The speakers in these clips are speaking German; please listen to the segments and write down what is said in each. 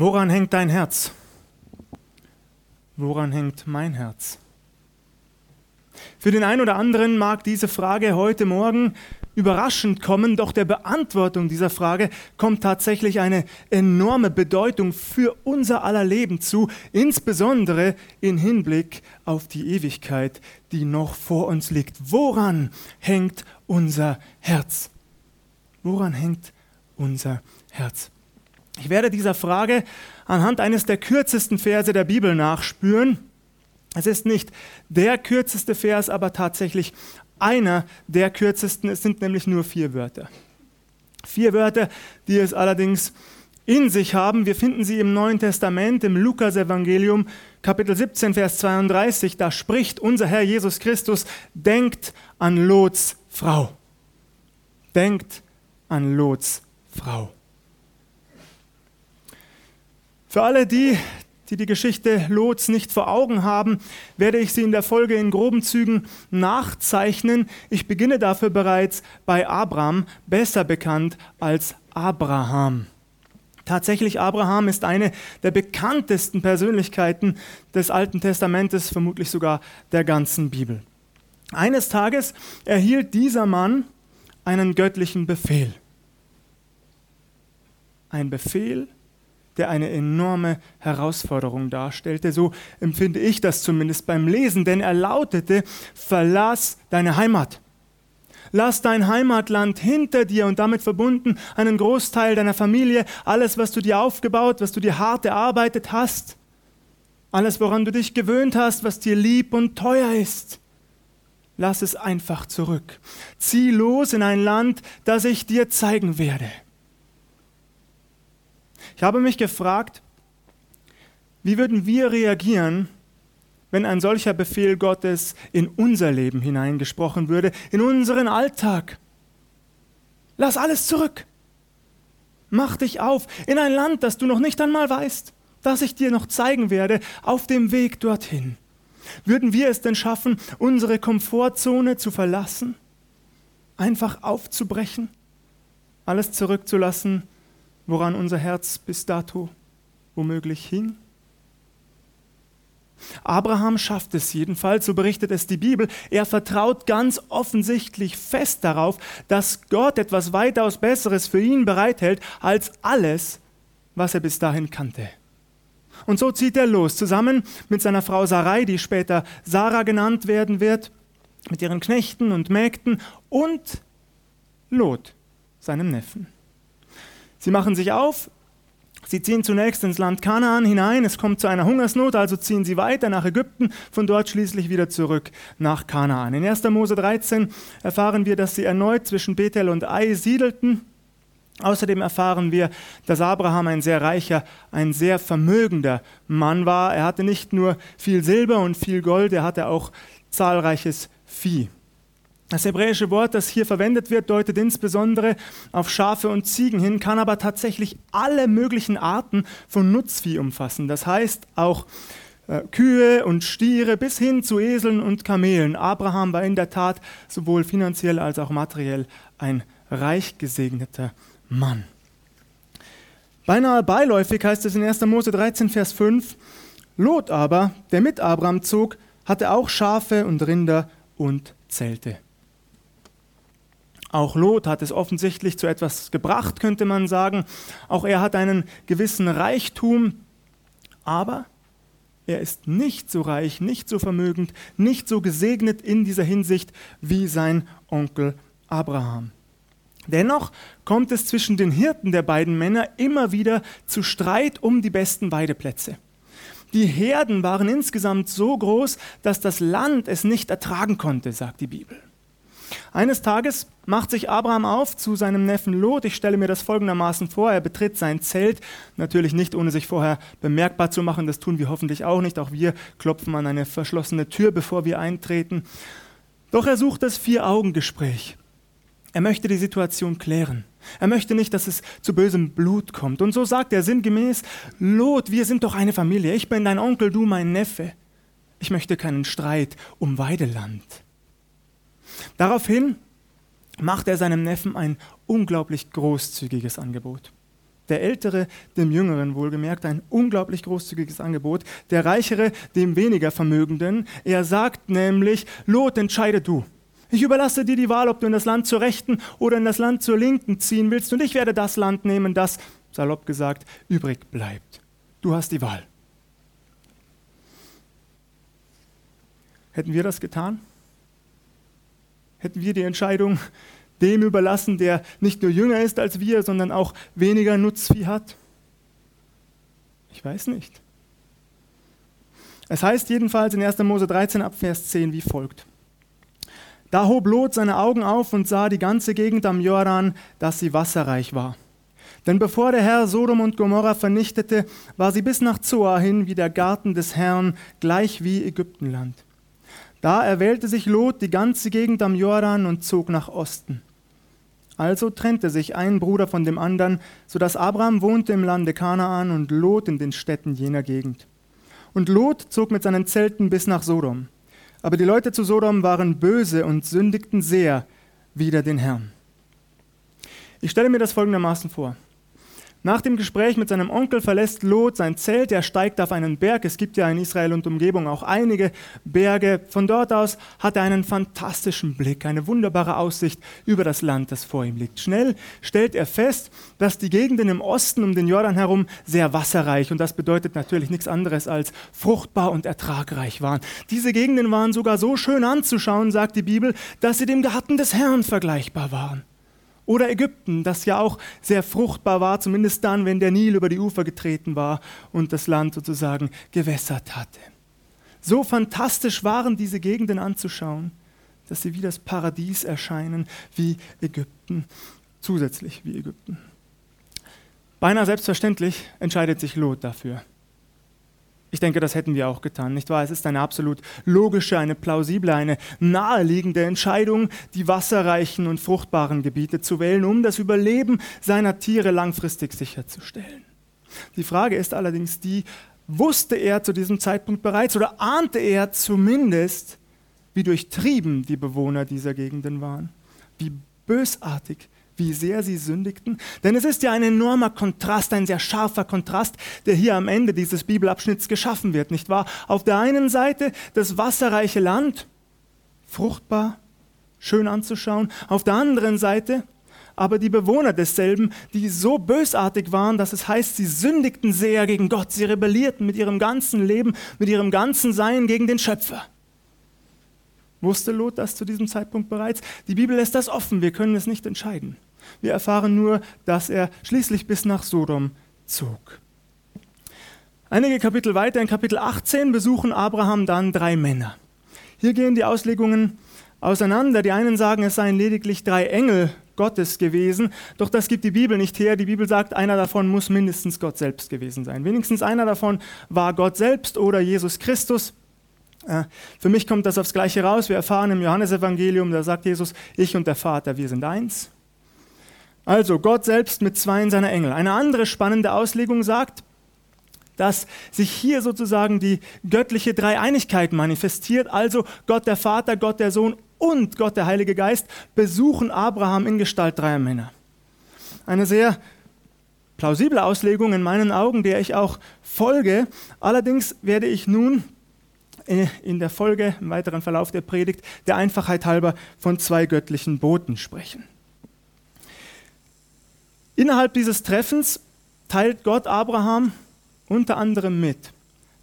Woran hängt dein Herz? Woran hängt mein Herz? Für den einen oder anderen mag diese Frage heute Morgen überraschend kommen, doch der Beantwortung dieser Frage kommt tatsächlich eine enorme Bedeutung für unser aller Leben zu, insbesondere in Hinblick auf die Ewigkeit, die noch vor uns liegt. Woran hängt unser Herz? Woran hängt unser Herz? Ich werde dieser Frage anhand eines der kürzesten Verse der Bibel nachspüren. Es ist nicht der kürzeste Vers, aber tatsächlich einer der kürzesten. Es sind nämlich nur vier Wörter. Vier Wörter, die es allerdings in sich haben. Wir finden sie im Neuen Testament, im Lukas-Evangelium, Kapitel 17, Vers 32. Da spricht unser Herr Jesus Christus: Denkt an Lots Frau. Denkt an Lots Frau. Für alle die, die die Geschichte Lots nicht vor Augen haben, werde ich sie in der Folge in groben Zügen nachzeichnen. Ich beginne dafür bereits bei Abraham, besser bekannt als Abraham. Tatsächlich, Abraham ist eine der bekanntesten Persönlichkeiten des Alten Testamentes, vermutlich sogar der ganzen Bibel. Eines Tages erhielt dieser Mann einen göttlichen Befehl. Ein Befehl, der eine enorme Herausforderung darstellte. So empfinde ich das zumindest beim Lesen, denn er lautete, verlass deine Heimat. Lass dein Heimatland hinter dir und damit verbunden einen Großteil deiner Familie, alles, was du dir aufgebaut, was du dir hart erarbeitet hast, alles, woran du dich gewöhnt hast, was dir lieb und teuer ist. Lass es einfach zurück. Zieh los in ein Land, das ich dir zeigen werde. Ich habe mich gefragt, wie würden wir reagieren, wenn ein solcher Befehl Gottes in unser Leben hineingesprochen würde, in unseren Alltag? Lass alles zurück. Mach dich auf in ein Land, das du noch nicht einmal weißt, das ich dir noch zeigen werde, auf dem Weg dorthin. Würden wir es denn schaffen, unsere Komfortzone zu verlassen? Einfach aufzubrechen? Alles zurückzulassen, woran unser Herz bis dato womöglich hing? Abraham schafft es jedenfalls, so berichtet es die Bibel. Er vertraut ganz offensichtlich fest darauf, dass Gott etwas weitaus Besseres für ihn bereithält als alles, was er bis dahin kannte. Und so zieht er los, zusammen mit seiner Frau Sarai, die später Sarah genannt werden wird, mit ihren Knechten und Mägden und Lot, seinem Neffen. Sie machen sich auf, sie ziehen zunächst ins Land Kanaan hinein, es kommt zu einer Hungersnot, also ziehen sie weiter nach Ägypten, von dort schließlich wieder zurück nach Kanaan. In 1. Mose 13 erfahren wir, dass sie erneut zwischen Bethel und Ai siedelten. Außerdem erfahren wir, dass Abraham ein sehr reicher, ein sehr vermögender Mann war. Er hatte nicht nur viel Silber und viel Gold, er hatte auch zahlreiches Vieh. Das hebräische Wort, das hier verwendet wird, deutet insbesondere auf Schafe und Ziegen hin, kann aber tatsächlich alle möglichen Arten von Nutzvieh umfassen. Das heißt auch äh, Kühe und Stiere bis hin zu Eseln und Kamelen. Abraham war in der Tat sowohl finanziell als auch materiell ein reich gesegneter Mann. Beinahe beiläufig heißt es in 1. Mose 13, Vers 5, Lot aber, der mit Abraham zog, hatte auch Schafe und Rinder und Zelte. Auch Lot hat es offensichtlich zu etwas gebracht, könnte man sagen. Auch er hat einen gewissen Reichtum, aber er ist nicht so reich, nicht so vermögend, nicht so gesegnet in dieser Hinsicht wie sein Onkel Abraham. Dennoch kommt es zwischen den Hirten der beiden Männer immer wieder zu Streit um die besten Weideplätze. Die Herden waren insgesamt so groß, dass das Land es nicht ertragen konnte, sagt die Bibel. Eines Tages macht sich Abraham auf zu seinem Neffen Lot. Ich stelle mir das folgendermaßen vor. Er betritt sein Zelt, natürlich nicht ohne sich vorher bemerkbar zu machen. Das tun wir hoffentlich auch nicht. Auch wir klopfen an eine verschlossene Tür, bevor wir eintreten. Doch er sucht das Vier-Augen-Gespräch. Er möchte die Situation klären. Er möchte nicht, dass es zu bösem Blut kommt. Und so sagt er sinngemäß, Lot, wir sind doch eine Familie. Ich bin dein Onkel, du mein Neffe. Ich möchte keinen Streit um Weideland. Daraufhin macht er seinem Neffen ein unglaublich großzügiges Angebot. Der Ältere dem Jüngeren wohlgemerkt ein unglaublich großzügiges Angebot, der Reichere dem weniger Vermögenden. Er sagt nämlich, Lot, entscheide du. Ich überlasse dir die Wahl, ob du in das Land zur Rechten oder in das Land zur Linken ziehen willst, und ich werde das Land nehmen, das, salopp gesagt, übrig bleibt. Du hast die Wahl. Hätten wir das getan? Hätten wir die Entscheidung dem überlassen, der nicht nur jünger ist als wir, sondern auch weniger Nutzvieh hat? Ich weiß nicht. Es heißt jedenfalls in 1. Mose 13 ab Vers 10 wie folgt. Da hob Lot seine Augen auf und sah die ganze Gegend am Jordan, dass sie wasserreich war. Denn bevor der Herr Sodom und Gomorra vernichtete, war sie bis nach Zoar hin wie der Garten des Herrn, gleich wie Ägyptenland. Da erwählte sich Lot die ganze Gegend am Jordan und zog nach Osten. Also trennte sich ein Bruder von dem anderen, so dass Abraham wohnte im Lande Kanaan und Lot in den Städten jener Gegend. Und Lot zog mit seinen Zelten bis nach Sodom. Aber die Leute zu Sodom waren böse und sündigten sehr wider den Herrn. Ich stelle mir das folgendermaßen vor. Nach dem Gespräch mit seinem Onkel verlässt Lot sein Zelt, er steigt auf einen Berg. Es gibt ja in Israel und Umgebung auch einige Berge. Von dort aus hat er einen fantastischen Blick, eine wunderbare Aussicht über das Land, das vor ihm liegt. Schnell stellt er fest, dass die Gegenden im Osten um den Jordan herum sehr wasserreich und das bedeutet natürlich nichts anderes als fruchtbar und ertragreich waren. Diese Gegenden waren sogar so schön anzuschauen, sagt die Bibel, dass sie dem Garten des Herrn vergleichbar waren. Oder Ägypten, das ja auch sehr fruchtbar war, zumindest dann, wenn der Nil über die Ufer getreten war und das Land sozusagen gewässert hatte. So fantastisch waren diese Gegenden anzuschauen, dass sie wie das Paradies erscheinen, wie Ägypten, zusätzlich wie Ägypten. Beinahe selbstverständlich entscheidet sich Lot dafür. Ich denke, das hätten wir auch getan, nicht wahr? Es ist eine absolut logische, eine plausible, eine naheliegende Entscheidung, die wasserreichen und fruchtbaren Gebiete zu wählen, um das Überleben seiner Tiere langfristig sicherzustellen. Die Frage ist allerdings die, wusste er zu diesem Zeitpunkt bereits oder ahnte er zumindest, wie durchtrieben die Bewohner dieser Gegenden waren, wie bösartig wie sehr sie sündigten? Denn es ist ja ein enormer Kontrast, ein sehr scharfer Kontrast, der hier am Ende dieses Bibelabschnitts geschaffen wird, nicht wahr? Auf der einen Seite das wasserreiche Land, fruchtbar, schön anzuschauen, auf der anderen Seite aber die Bewohner desselben, die so bösartig waren, dass es heißt, sie sündigten sehr gegen Gott, sie rebellierten mit ihrem ganzen Leben, mit ihrem ganzen Sein gegen den Schöpfer. Wusste Lot das zu diesem Zeitpunkt bereits? Die Bibel lässt das offen, wir können es nicht entscheiden. Wir erfahren nur, dass er schließlich bis nach Sodom zog. Einige Kapitel weiter, in Kapitel 18, besuchen Abraham dann drei Männer. Hier gehen die Auslegungen auseinander. Die einen sagen, es seien lediglich drei Engel Gottes gewesen, doch das gibt die Bibel nicht her. Die Bibel sagt, einer davon muss mindestens Gott selbst gewesen sein. Wenigstens einer davon war Gott selbst oder Jesus Christus. Äh, für mich kommt das aufs Gleiche raus. Wir erfahren im Johannesevangelium, da sagt Jesus, ich und der Vater, wir sind eins. Also Gott selbst mit zwei seiner Engel. Eine andere spannende Auslegung sagt, dass sich hier sozusagen die göttliche Dreieinigkeit manifestiert. Also Gott der Vater, Gott der Sohn und Gott der Heilige Geist besuchen Abraham in Gestalt dreier Männer. Eine sehr plausible Auslegung in meinen Augen, der ich auch folge. Allerdings werde ich nun in der Folge, im weiteren Verlauf der Predigt, der Einfachheit halber von zwei göttlichen Boten sprechen. Innerhalb dieses Treffens teilt Gott Abraham unter anderem mit,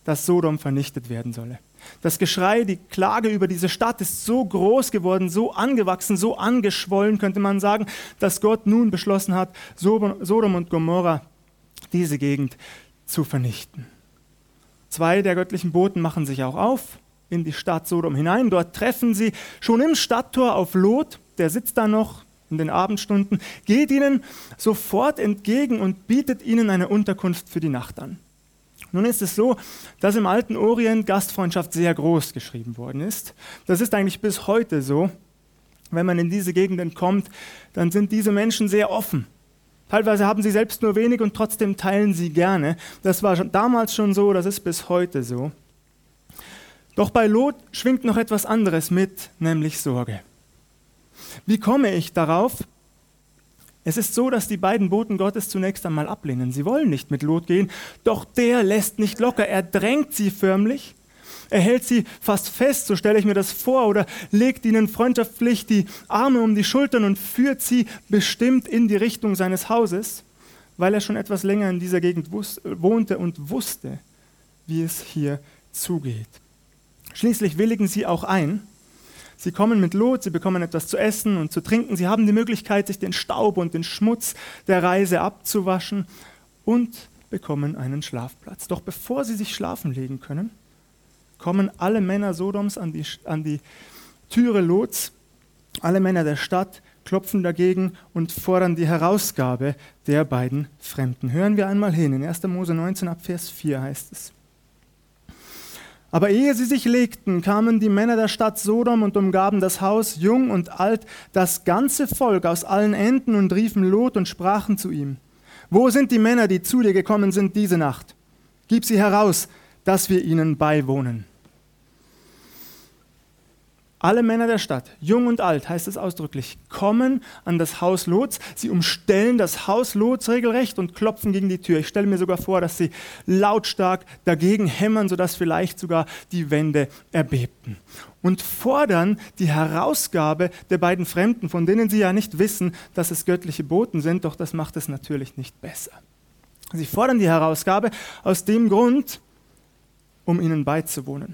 dass Sodom vernichtet werden solle. Das Geschrei, die Klage über diese Stadt ist so groß geworden, so angewachsen, so angeschwollen, könnte man sagen, dass Gott nun beschlossen hat, Sodom und Gomorra, diese Gegend, zu vernichten. Zwei der göttlichen Boten machen sich auch auf in die Stadt Sodom hinein. Dort treffen sie schon im Stadttor auf Lot, der sitzt da noch, in den Abendstunden, geht ihnen sofort entgegen und bietet ihnen eine Unterkunft für die Nacht an. Nun ist es so, dass im alten Orient Gastfreundschaft sehr groß geschrieben worden ist. Das ist eigentlich bis heute so. Wenn man in diese Gegenden kommt, dann sind diese Menschen sehr offen. Teilweise haben sie selbst nur wenig und trotzdem teilen sie gerne. Das war damals schon so, das ist bis heute so. Doch bei Lot schwingt noch etwas anderes mit, nämlich Sorge. Wie komme ich darauf? Es ist so, dass die beiden Boten Gottes zunächst einmal ablehnen. Sie wollen nicht mit Lot gehen, doch der lässt nicht locker. Er drängt sie förmlich. Er hält sie fast fest, so stelle ich mir das vor, oder legt ihnen freundschaftlich die Arme um die Schultern und führt sie bestimmt in die Richtung seines Hauses, weil er schon etwas länger in dieser Gegend wohnte und wusste, wie es hier zugeht. Schließlich willigen sie auch ein Sie kommen mit Lot, sie bekommen etwas zu essen und zu trinken, sie haben die Möglichkeit, sich den Staub und den Schmutz der Reise abzuwaschen und bekommen einen Schlafplatz. Doch bevor sie sich schlafen legen können, kommen alle Männer Sodoms an die, an die Türe Lots, alle Männer der Stadt klopfen dagegen und fordern die Herausgabe der beiden Fremden. Hören wir einmal hin. In 1. Mose 19 ab Vers 4 heißt es. Aber ehe sie sich legten, kamen die Männer der Stadt Sodom und umgaben das Haus, jung und alt, das ganze Volk aus allen Enden und riefen Lot und sprachen zu ihm. Wo sind die Männer, die zu dir gekommen sind diese Nacht? Gib sie heraus, dass wir ihnen beiwohnen. Alle Männer der Stadt, jung und alt, heißt es ausdrücklich, kommen an das Haus Lots. Sie umstellen das Haus Lots regelrecht und klopfen gegen die Tür. Ich stelle mir sogar vor, dass sie lautstark dagegen hämmern, sodass vielleicht sogar die Wände erbebten. Und fordern die Herausgabe der beiden Fremden, von denen sie ja nicht wissen, dass es göttliche Boten sind, doch das macht es natürlich nicht besser. Sie fordern die Herausgabe aus dem Grund, um ihnen beizuwohnen.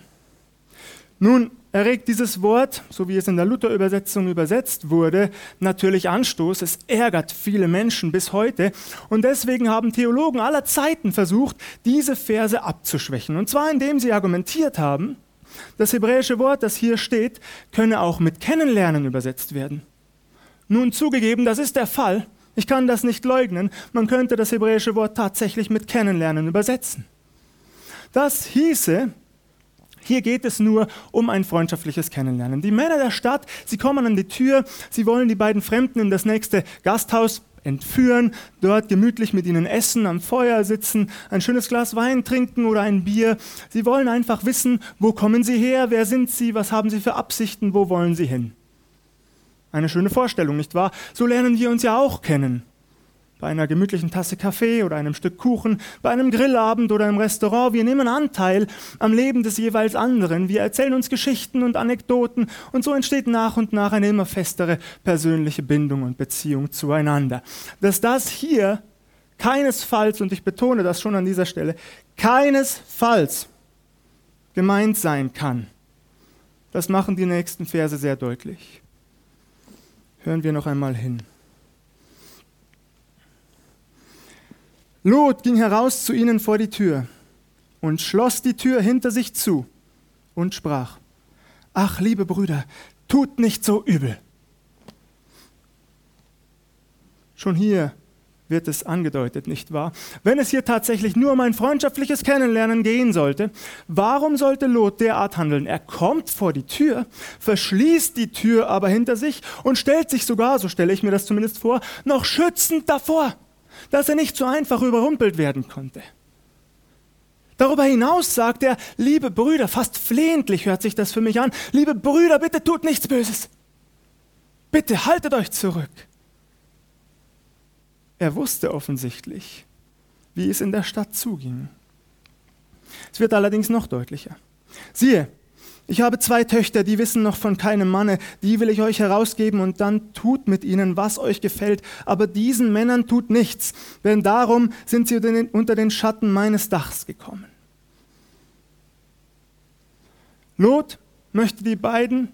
Nun, erregt dieses Wort, so wie es in der Luther-Übersetzung übersetzt wurde, natürlich Anstoß. Es ärgert viele Menschen bis heute. Und deswegen haben Theologen aller Zeiten versucht, diese Verse abzuschwächen. Und zwar indem sie argumentiert haben, das hebräische Wort, das hier steht, könne auch mit Kennenlernen übersetzt werden. Nun zugegeben, das ist der Fall. Ich kann das nicht leugnen. Man könnte das hebräische Wort tatsächlich mit Kennenlernen übersetzen. Das hieße, hier geht es nur um ein freundschaftliches Kennenlernen. Die Männer der Stadt, sie kommen an die Tür, sie wollen die beiden Fremden in das nächste Gasthaus entführen, dort gemütlich mit ihnen essen, am Feuer sitzen, ein schönes Glas Wein trinken oder ein Bier. Sie wollen einfach wissen, wo kommen sie her, wer sind sie, was haben sie für Absichten, wo wollen sie hin. Eine schöne Vorstellung, nicht wahr? So lernen wir uns ja auch kennen bei einer gemütlichen Tasse Kaffee oder einem Stück Kuchen, bei einem Grillabend oder im Restaurant. Wir nehmen Anteil am Leben des jeweils anderen. Wir erzählen uns Geschichten und Anekdoten und so entsteht nach und nach eine immer festere persönliche Bindung und Beziehung zueinander. Dass das hier keinesfalls, und ich betone das schon an dieser Stelle, keinesfalls gemeint sein kann, das machen die nächsten Verse sehr deutlich. Hören wir noch einmal hin. Lot ging heraus zu ihnen vor die Tür und schloss die Tür hinter sich zu und sprach, Ach, liebe Brüder, tut nicht so übel. Schon hier wird es angedeutet, nicht wahr? Wenn es hier tatsächlich nur um ein freundschaftliches Kennenlernen gehen sollte, warum sollte Lot derart handeln? Er kommt vor die Tür, verschließt die Tür aber hinter sich und stellt sich sogar, so stelle ich mir das zumindest vor, noch schützend davor dass er nicht so einfach überrumpelt werden konnte. Darüber hinaus sagt er, liebe Brüder, fast flehentlich hört sich das für mich an, liebe Brüder, bitte tut nichts Böses. Bitte haltet euch zurück. Er wusste offensichtlich, wie es in der Stadt zuging. Es wird allerdings noch deutlicher. Siehe, ich habe zwei Töchter, die wissen noch von keinem Manne, die will ich euch herausgeben und dann tut mit ihnen, was euch gefällt, aber diesen Männern tut nichts, denn darum sind sie unter den Schatten meines Dachs gekommen. Lot möchte die beiden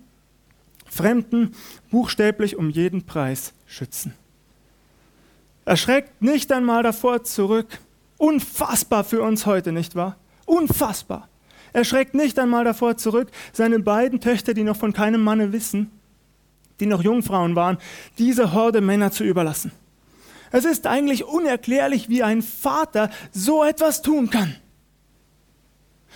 Fremden buchstäblich um jeden Preis schützen. Er schreckt nicht einmal davor zurück. Unfassbar für uns heute, nicht wahr? Unfassbar. Er schreckt nicht einmal davor zurück, seine beiden Töchter, die noch von keinem Manne wissen, die noch Jungfrauen waren, diese Horde Männer zu überlassen. Es ist eigentlich unerklärlich, wie ein Vater so etwas tun kann.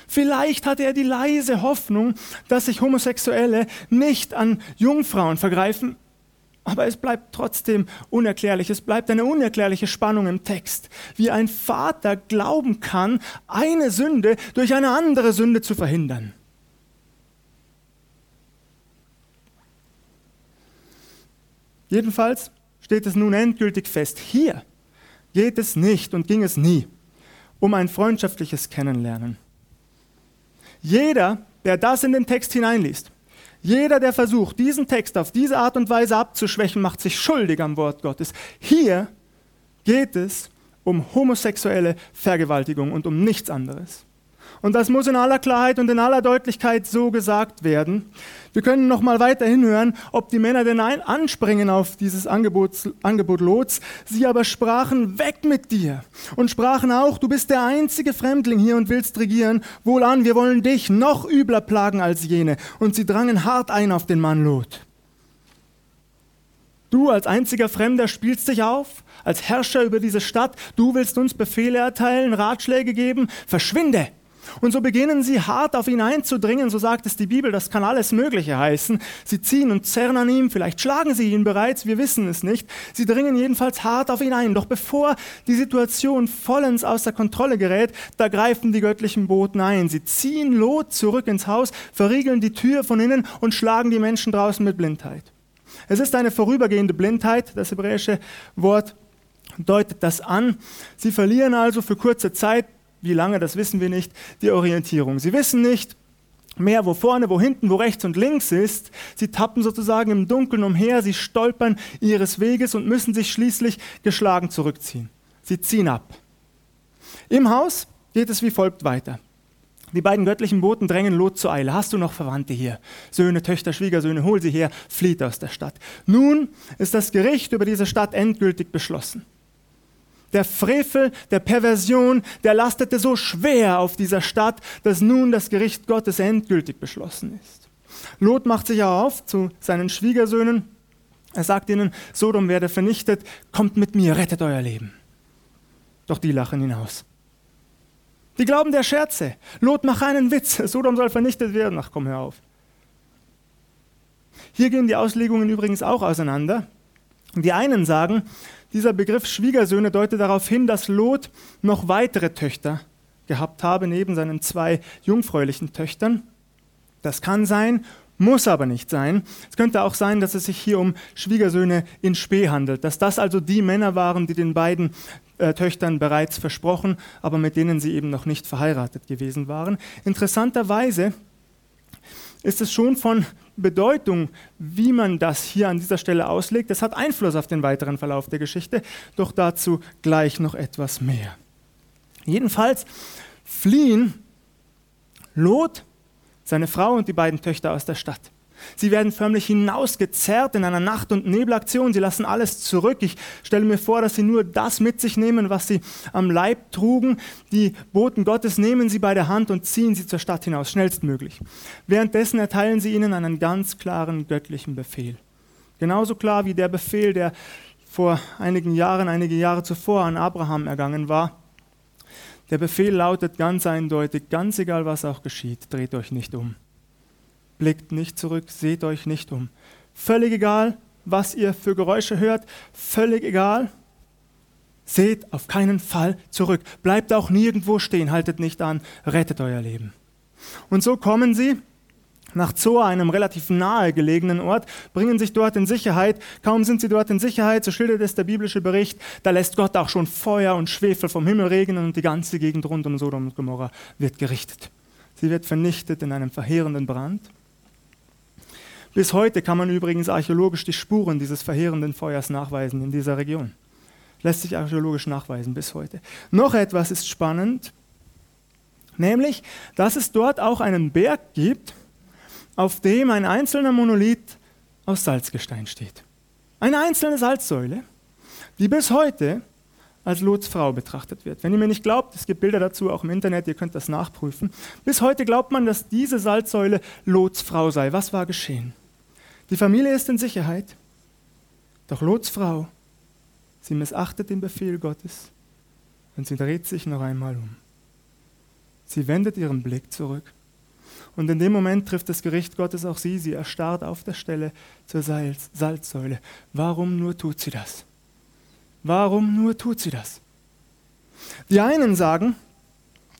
Vielleicht hatte er die leise Hoffnung, dass sich Homosexuelle nicht an Jungfrauen vergreifen, aber es bleibt trotzdem unerklärlich. Es bleibt eine unerklärliche Spannung im Text, wie ein Vater glauben kann, eine Sünde durch eine andere Sünde zu verhindern. Jedenfalls steht es nun endgültig fest. Hier geht es nicht und ging es nie um ein freundschaftliches Kennenlernen. Jeder, der das in den Text hineinliest, jeder, der versucht, diesen Text auf diese Art und Weise abzuschwächen, macht sich schuldig am Wort Gottes. Hier geht es um homosexuelle Vergewaltigung und um nichts anderes. Und das muss in aller Klarheit und in aller Deutlichkeit so gesagt werden. Wir können noch mal weiter hinhören, ob die Männer denn anspringen auf dieses Angebot, Angebot Lots. Sie aber sprachen, weg mit dir. Und sprachen auch, du bist der einzige Fremdling hier und willst regieren. Wohlan, wir wollen dich noch übler plagen als jene. Und sie drangen hart ein auf den Mann Lot. Du als einziger Fremder spielst dich auf, als Herrscher über diese Stadt. Du willst uns Befehle erteilen, Ratschläge geben. Verschwinde! Und so beginnen sie hart auf ihn einzudringen, so sagt es die Bibel, das kann alles Mögliche heißen. Sie ziehen und zerren an ihm, vielleicht schlagen sie ihn bereits, wir wissen es nicht. Sie dringen jedenfalls hart auf ihn ein. Doch bevor die Situation vollends außer Kontrolle gerät, da greifen die göttlichen Boten ein. Sie ziehen Lot zurück ins Haus, verriegeln die Tür von innen und schlagen die Menschen draußen mit Blindheit. Es ist eine vorübergehende Blindheit, das hebräische Wort deutet das an. Sie verlieren also für kurze Zeit wie lange, das wissen wir nicht, die Orientierung. Sie wissen nicht mehr, wo vorne, wo hinten, wo rechts und links ist. Sie tappen sozusagen im Dunkeln umher, sie stolpern ihres Weges und müssen sich schließlich geschlagen zurückziehen. Sie ziehen ab. Im Haus geht es wie folgt weiter. Die beiden göttlichen Boten drängen Lot zur Eile. Hast du noch Verwandte hier? Söhne, Töchter, Schwiegersöhne, hol sie her, flieht aus der Stadt. Nun ist das Gericht über diese Stadt endgültig beschlossen. Der Frevel der Perversion, der lastete so schwer auf dieser Stadt, dass nun das Gericht Gottes endgültig beschlossen ist. Lot macht sich auf zu seinen Schwiegersöhnen. Er sagt ihnen, Sodom werde vernichtet, kommt mit mir, rettet euer Leben. Doch die lachen ihn aus. Die glauben der Scherze. Lot, mach einen Witz, Sodom soll vernichtet werden. Ach komm, hör auf. Hier gehen die Auslegungen übrigens auch auseinander. Die einen sagen, dieser Begriff Schwiegersöhne deutet darauf hin, dass Lot noch weitere Töchter gehabt habe, neben seinen zwei jungfräulichen Töchtern. Das kann sein, muss aber nicht sein. Es könnte auch sein, dass es sich hier um Schwiegersöhne in Spee handelt, dass das also die Männer waren, die den beiden äh, Töchtern bereits versprochen, aber mit denen sie eben noch nicht verheiratet gewesen waren. Interessanterweise ist es schon von Bedeutung, wie man das hier an dieser Stelle auslegt. Das hat Einfluss auf den weiteren Verlauf der Geschichte, doch dazu gleich noch etwas mehr. Jedenfalls fliehen Lot, seine Frau und die beiden Töchter aus der Stadt. Sie werden förmlich hinausgezerrt in einer Nacht- und Nebelaktion. Sie lassen alles zurück. Ich stelle mir vor, dass sie nur das mit sich nehmen, was sie am Leib trugen. Die Boten Gottes nehmen sie bei der Hand und ziehen sie zur Stadt hinaus, schnellstmöglich. Währenddessen erteilen sie ihnen einen ganz klaren göttlichen Befehl. Genauso klar wie der Befehl, der vor einigen Jahren, einige Jahre zuvor an Abraham ergangen war. Der Befehl lautet ganz eindeutig, ganz egal was auch geschieht, dreht euch nicht um blickt nicht zurück, seht euch nicht um. Völlig egal, was ihr für Geräusche hört, völlig egal. Seht auf keinen Fall zurück. Bleibt auch nirgendwo stehen, haltet nicht an, rettet euer Leben. Und so kommen sie nach Zoa, einem relativ nahe gelegenen Ort, bringen sich dort in Sicherheit. Kaum sind sie dort in Sicherheit, so schildert es der biblische Bericht, da lässt Gott auch schon Feuer und Schwefel vom Himmel regnen und die ganze Gegend rund um Sodom und Gomorra wird gerichtet. Sie wird vernichtet in einem verheerenden Brand. Bis heute kann man übrigens archäologisch die Spuren dieses verheerenden Feuers nachweisen in dieser Region. Lässt sich archäologisch nachweisen bis heute. Noch etwas ist spannend, nämlich, dass es dort auch einen Berg gibt, auf dem ein einzelner Monolith aus Salzgestein steht. Eine einzelne Salzsäule, die bis heute als Lots Frau betrachtet wird. Wenn ihr mir nicht glaubt, es gibt Bilder dazu auch im Internet, ihr könnt das nachprüfen. Bis heute glaubt man, dass diese Salzsäule Lots Frau sei. Was war geschehen? Die Familie ist in Sicherheit. Doch Lots Frau, sie missachtet den Befehl Gottes und sie dreht sich noch einmal um. Sie wendet ihren Blick zurück. Und in dem Moment trifft das Gericht Gottes auch sie. Sie erstarrt auf der Stelle zur Salz, Salzsäule. Warum nur tut sie das? Warum nur tut sie das? Die einen sagen,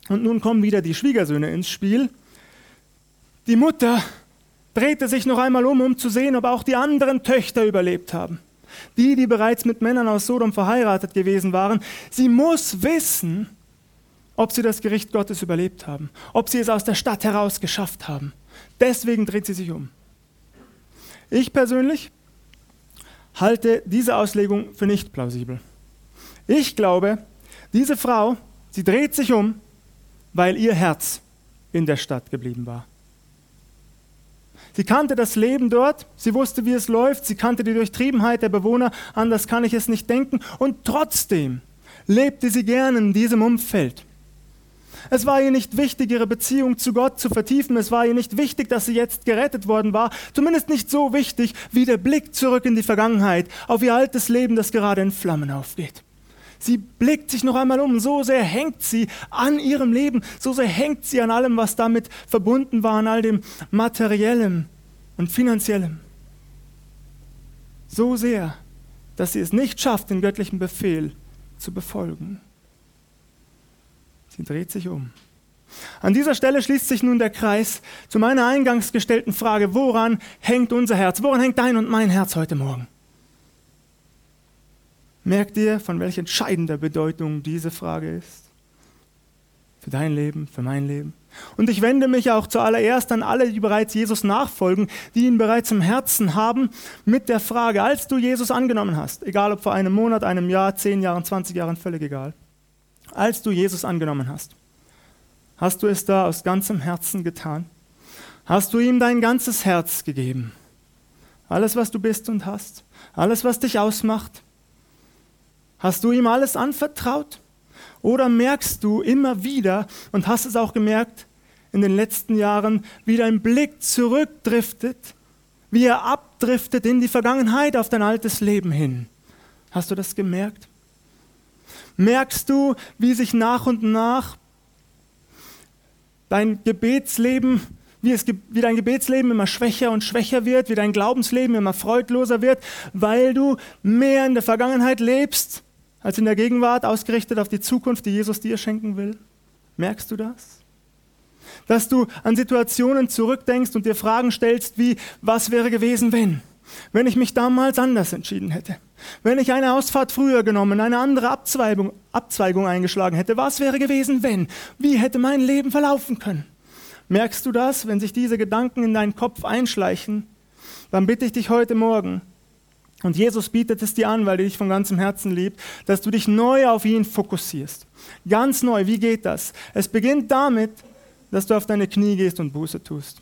und nun kommen wieder die Schwiegersöhne ins Spiel, die Mutter drehte sich noch einmal um, um zu sehen, ob auch die anderen Töchter überlebt haben. die, die bereits mit Männern aus Sodom verheiratet gewesen waren, sie muss wissen, ob sie das Gericht Gottes überlebt haben, ob sie es aus der Stadt heraus geschafft haben. Deswegen dreht sie sich um. Ich persönlich halte diese Auslegung für nicht plausibel. Ich glaube, diese Frau, sie dreht sich um, weil ihr Herz in der Stadt geblieben war. Sie kannte das Leben dort, sie wusste, wie es läuft, sie kannte die Durchtriebenheit der Bewohner, anders kann ich es nicht denken, und trotzdem lebte sie gern in diesem Umfeld. Es war ihr nicht wichtig, ihre Beziehung zu Gott zu vertiefen. Es war ihr nicht wichtig, dass sie jetzt gerettet worden war. Zumindest nicht so wichtig wie der Blick zurück in die Vergangenheit, auf ihr altes Leben, das gerade in Flammen aufgeht. Sie blickt sich noch einmal um. So sehr hängt sie an ihrem Leben. So sehr hängt sie an allem, was damit verbunden war, an all dem Materiellem und Finanziellem. So sehr, dass sie es nicht schafft, den göttlichen Befehl zu befolgen. Sie dreht sich um. An dieser Stelle schließt sich nun der Kreis zu meiner eingangs gestellten Frage, woran hängt unser Herz? Woran hängt dein und mein Herz heute Morgen? Merkt ihr, von welch entscheidender Bedeutung diese Frage ist? Für dein Leben, für mein Leben. Und ich wende mich auch zuallererst an alle, die bereits Jesus nachfolgen, die ihn bereits im Herzen haben, mit der Frage, als du Jesus angenommen hast, egal ob vor einem Monat, einem Jahr, zehn Jahren, zwanzig Jahren, völlig egal als du Jesus angenommen hast? Hast du es da aus ganzem Herzen getan? Hast du ihm dein ganzes Herz gegeben? Alles, was du bist und hast? Alles, was dich ausmacht? Hast du ihm alles anvertraut? Oder merkst du immer wieder und hast es auch gemerkt in den letzten Jahren, wie dein Blick zurückdriftet, wie er abdriftet in die Vergangenheit auf dein altes Leben hin? Hast du das gemerkt? merkst du, wie sich nach und nach dein Gebetsleben, wie, es, wie dein Gebetsleben immer schwächer und schwächer wird, wie dein Glaubensleben immer freudloser wird, weil du mehr in der Vergangenheit lebst als in der Gegenwart, ausgerichtet auf die Zukunft, die Jesus dir schenken will? Merkst du das? Dass du an Situationen zurückdenkst und dir Fragen stellst wie, was wäre gewesen, wenn? Wenn ich mich damals anders entschieden hätte? Wenn ich eine Ausfahrt früher genommen, eine andere Abzweigung, Abzweigung eingeschlagen hätte, was wäre gewesen, wenn? Wie hätte mein Leben verlaufen können? Merkst du das, wenn sich diese Gedanken in deinen Kopf einschleichen? Dann bitte ich dich heute Morgen, und Jesus bietet es dir an, weil er dich von ganzem Herzen liebt, dass du dich neu auf ihn fokussierst. Ganz neu. Wie geht das? Es beginnt damit, dass du auf deine Knie gehst und Buße tust.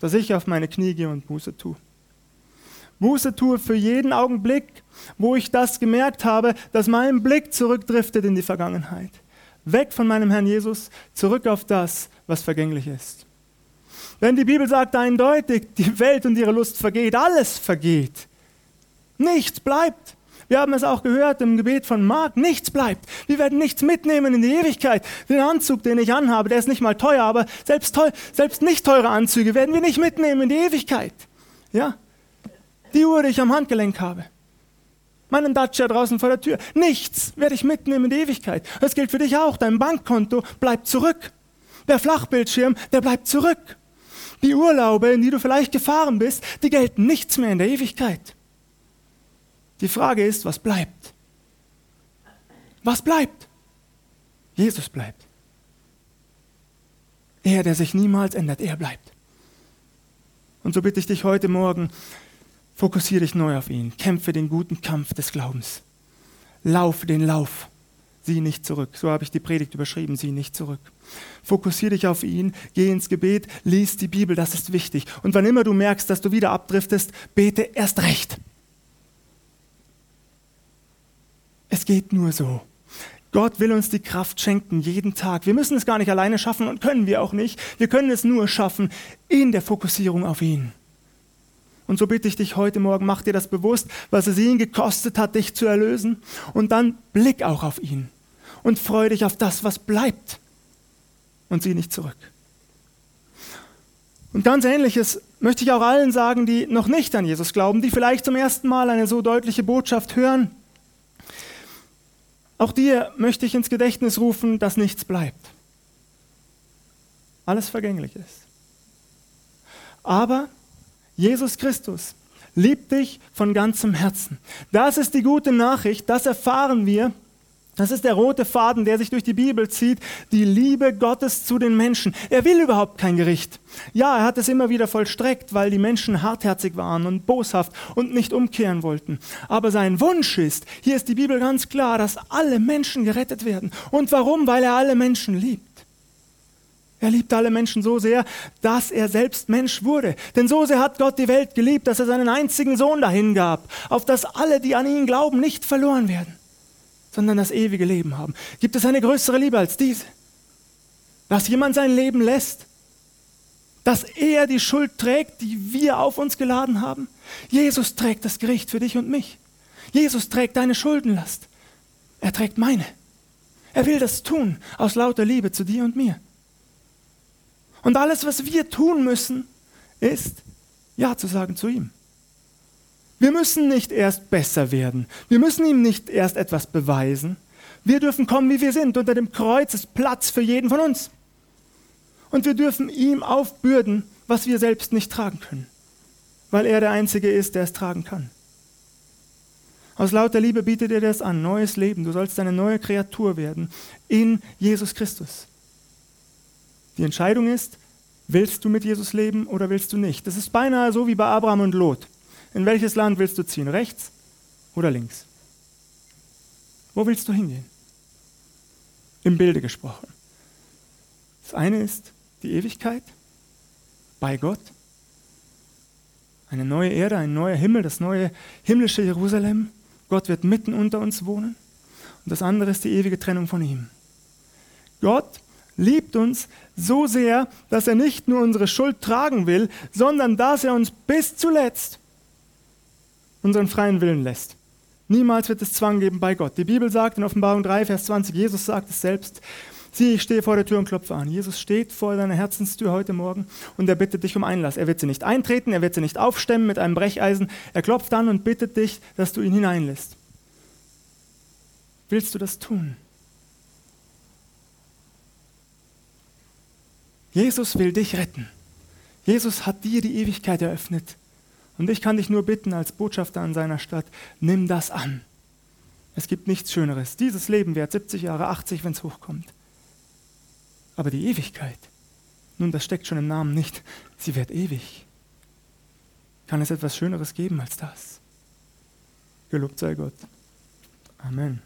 Dass ich auf meine Knie gehe und Buße tue. Buße tue für jeden Augenblick, wo ich das gemerkt habe, dass mein Blick zurückdriftet in die Vergangenheit. Weg von meinem Herrn Jesus, zurück auf das, was vergänglich ist. Denn die Bibel sagt eindeutig, die Welt und ihre Lust vergeht, alles vergeht. Nichts bleibt. Wir haben es auch gehört im Gebet von Mark, nichts bleibt. Wir werden nichts mitnehmen in die Ewigkeit. Den Anzug, den ich anhabe, der ist nicht mal teuer, aber selbst, teuer, selbst nicht teure Anzüge werden wir nicht mitnehmen in die Ewigkeit. Ja? die Uhr, die ich am Handgelenk habe, meinen Dacia draußen vor der Tür. Nichts werde ich mitnehmen in die Ewigkeit. Das gilt für dich auch. Dein Bankkonto bleibt zurück. Der Flachbildschirm, der bleibt zurück. Die Urlaube, in die du vielleicht gefahren bist, die gelten nichts mehr in der Ewigkeit. Die Frage ist, was bleibt? Was bleibt? Jesus bleibt. Er, der sich niemals ändert, er bleibt. Und so bitte ich dich heute Morgen, Fokussiere dich neu auf ihn. Kämpfe den guten Kampf des Glaubens. Laufe den Lauf. Sieh nicht zurück. So habe ich die Predigt überschrieben. Sieh nicht zurück. Fokussiere dich auf ihn. Geh ins Gebet. Lies die Bibel. Das ist wichtig. Und wann immer du merkst, dass du wieder abdriftest, bete erst recht. Es geht nur so. Gott will uns die Kraft schenken, jeden Tag. Wir müssen es gar nicht alleine schaffen und können wir auch nicht. Wir können es nur schaffen in der Fokussierung auf ihn. Und so bitte ich dich heute Morgen, mach dir das bewusst, was es ihn gekostet hat, dich zu erlösen. Und dann blick auch auf ihn und freue dich auf das, was bleibt. Und sieh nicht zurück. Und ganz ähnliches möchte ich auch allen sagen, die noch nicht an Jesus glauben, die vielleicht zum ersten Mal eine so deutliche Botschaft hören. Auch dir möchte ich ins Gedächtnis rufen, dass nichts bleibt. Alles vergänglich ist. Aber Jesus Christus, liebt dich von ganzem Herzen. Das ist die gute Nachricht, das erfahren wir das ist der rote Faden, der sich durch die Bibel zieht, die Liebe Gottes zu den Menschen. Er will überhaupt kein Gericht. Ja, er hat es immer wieder vollstreckt, weil die Menschen hartherzig waren und boshaft und nicht umkehren wollten. Aber sein Wunsch ist, hier ist die Bibel ganz klar, dass alle Menschen gerettet werden. Und warum? Weil er alle Menschen liebt. Er liebt alle Menschen so sehr, dass er selbst Mensch wurde. Denn so sehr hat Gott die Welt geliebt, dass er seinen einzigen Sohn dahin gab, auf dass alle, die an ihn glauben, nicht verloren werden sondern das ewige Leben haben. Gibt es eine größere Liebe als diese? Dass jemand sein Leben lässt, dass er die Schuld trägt, die wir auf uns geladen haben. Jesus trägt das Gericht für dich und mich. Jesus trägt deine Schuldenlast. Er trägt meine. Er will das tun aus lauter Liebe zu dir und mir. Und alles, was wir tun müssen, ist Ja zu sagen zu ihm. Wir müssen nicht erst besser werden. Wir müssen ihm nicht erst etwas beweisen. Wir dürfen kommen, wie wir sind. Unter dem Kreuz ist Platz für jeden von uns. Und wir dürfen ihm aufbürden, was wir selbst nicht tragen können, weil er der Einzige ist, der es tragen kann. Aus lauter Liebe bietet er dir das an, neues Leben. Du sollst eine neue Kreatur werden in Jesus Christus. Die Entscheidung ist, willst du mit Jesus leben oder willst du nicht? Das ist beinahe so wie bei Abraham und Lot. In welches Land willst du ziehen? Rechts oder links? Wo willst du hingehen? Im Bilde gesprochen. Das eine ist die Ewigkeit bei Gott. Eine neue Erde, ein neuer Himmel, das neue himmlische Jerusalem. Gott wird mitten unter uns wohnen. Und das andere ist die ewige Trennung von ihm. Gott liebt uns so sehr, dass er nicht nur unsere Schuld tragen will, sondern dass er uns bis zuletzt unseren freien Willen lässt. Niemals wird es Zwang geben bei Gott. Die Bibel sagt in Offenbarung 3, Vers 20, Jesus sagt es selbst, sieh, ich stehe vor der Tür und klopfe an. Jesus steht vor deiner Herzenstür heute Morgen und er bittet dich um Einlass. Er wird sie nicht eintreten, er wird sie nicht aufstemmen mit einem Brecheisen. Er klopft an und bittet dich, dass du ihn hineinlässt. Willst du das tun? Jesus will dich retten. Jesus hat dir die Ewigkeit eröffnet. Und ich kann dich nur bitten, als Botschafter an seiner Stadt, nimm das an. Es gibt nichts Schöneres. Dieses Leben währt 70 Jahre, 80, wenn es hochkommt. Aber die Ewigkeit, nun, das steckt schon im Namen nicht, sie wird ewig. Kann es etwas Schöneres geben als das? Gelobt sei Gott. Amen.